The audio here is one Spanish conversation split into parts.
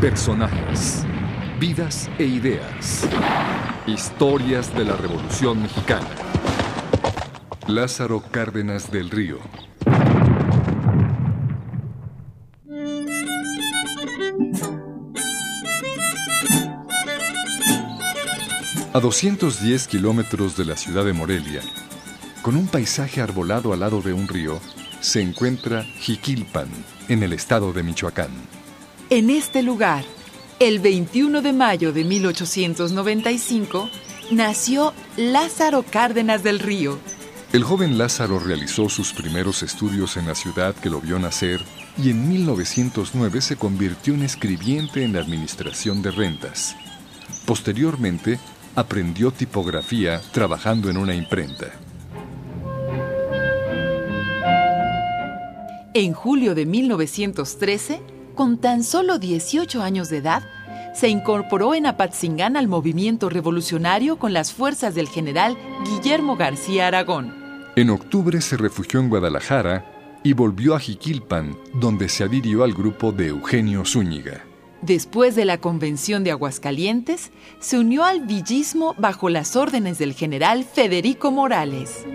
Personajes, vidas e ideas. Historias de la Revolución Mexicana. Lázaro Cárdenas del Río. A 210 kilómetros de la ciudad de Morelia, con un paisaje arbolado al lado de un río, se encuentra Jiquilpan, en el estado de Michoacán. En este lugar, el 21 de mayo de 1895, nació Lázaro Cárdenas del Río. El joven Lázaro realizó sus primeros estudios en la ciudad que lo vio nacer y en 1909 se convirtió en escribiente en la administración de rentas. Posteriormente, aprendió tipografía trabajando en una imprenta. En julio de 1913, con tan solo 18 años de edad, se incorporó en Apatzingán al movimiento revolucionario con las fuerzas del general Guillermo García Aragón. En octubre se refugió en Guadalajara y volvió a Jiquilpan, donde se adhirió al grupo de Eugenio Zúñiga. Después de la Convención de Aguascalientes, se unió al villismo bajo las órdenes del general Federico Morales.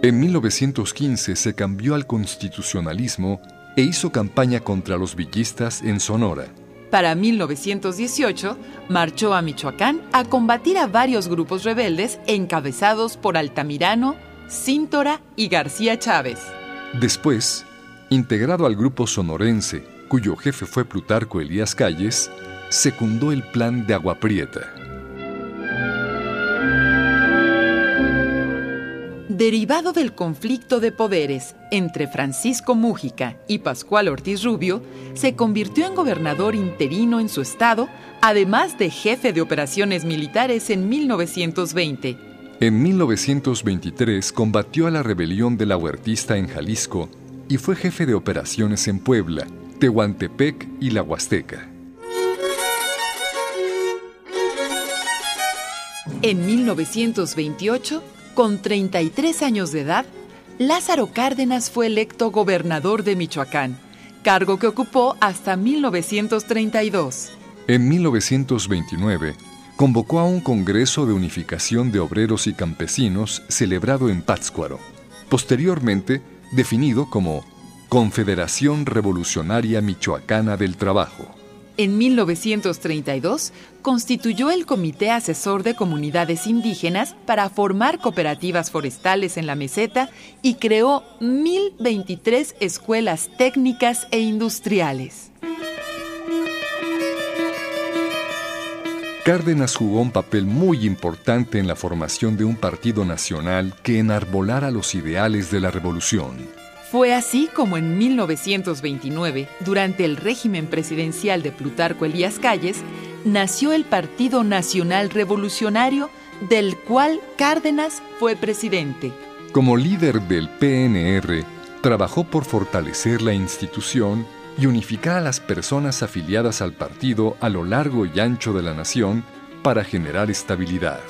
En 1915 se cambió al constitucionalismo e hizo campaña contra los villistas en Sonora. Para 1918, marchó a Michoacán a combatir a varios grupos rebeldes encabezados por Altamirano, Cíntora y García Chávez. Después, integrado al grupo sonorense, cuyo jefe fue Plutarco Elías Calles, secundó el plan de Agua Derivado del conflicto de poderes entre Francisco Mújica y Pascual Ortiz Rubio, se convirtió en gobernador interino en su estado, además de jefe de operaciones militares en 1920. En 1923 combatió a la rebelión de la Huertista en Jalisco y fue jefe de operaciones en Puebla, Tehuantepec y la Huasteca. En 1928, con 33 años de edad, Lázaro Cárdenas fue electo gobernador de Michoacán, cargo que ocupó hasta 1932. En 1929, convocó a un Congreso de Unificación de Obreros y Campesinos celebrado en Pátzcuaro, posteriormente definido como Confederación Revolucionaria Michoacana del Trabajo. En 1932 constituyó el Comité Asesor de Comunidades Indígenas para formar cooperativas forestales en la meseta y creó 1.023 escuelas técnicas e industriales. Cárdenas jugó un papel muy importante en la formación de un partido nacional que enarbolara los ideales de la revolución. Fue así como en 1929, durante el régimen presidencial de Plutarco Elías Calles, nació el Partido Nacional Revolucionario, del cual Cárdenas fue presidente. Como líder del PNR, trabajó por fortalecer la institución y unificar a las personas afiliadas al partido a lo largo y ancho de la nación para generar estabilidad.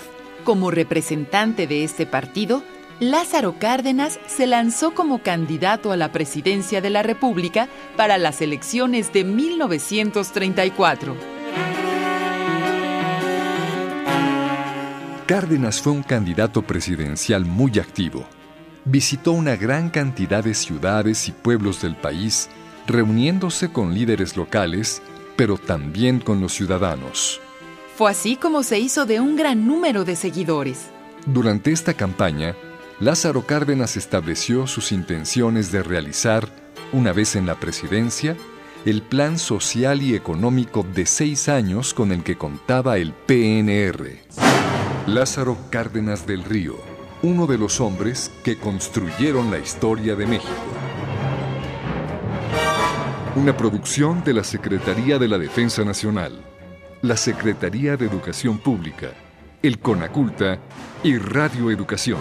Como representante de este partido, Lázaro Cárdenas se lanzó como candidato a la presidencia de la República para las elecciones de 1934. Cárdenas fue un candidato presidencial muy activo. Visitó una gran cantidad de ciudades y pueblos del país, reuniéndose con líderes locales, pero también con los ciudadanos. Fue así como se hizo de un gran número de seguidores. Durante esta campaña, Lázaro Cárdenas estableció sus intenciones de realizar, una vez en la presidencia, el plan social y económico de seis años con el que contaba el PNR. Lázaro Cárdenas del Río, uno de los hombres que construyeron la historia de México. Una producción de la Secretaría de la Defensa Nacional, la Secretaría de Educación Pública, el CONACULTA y Radio Educación.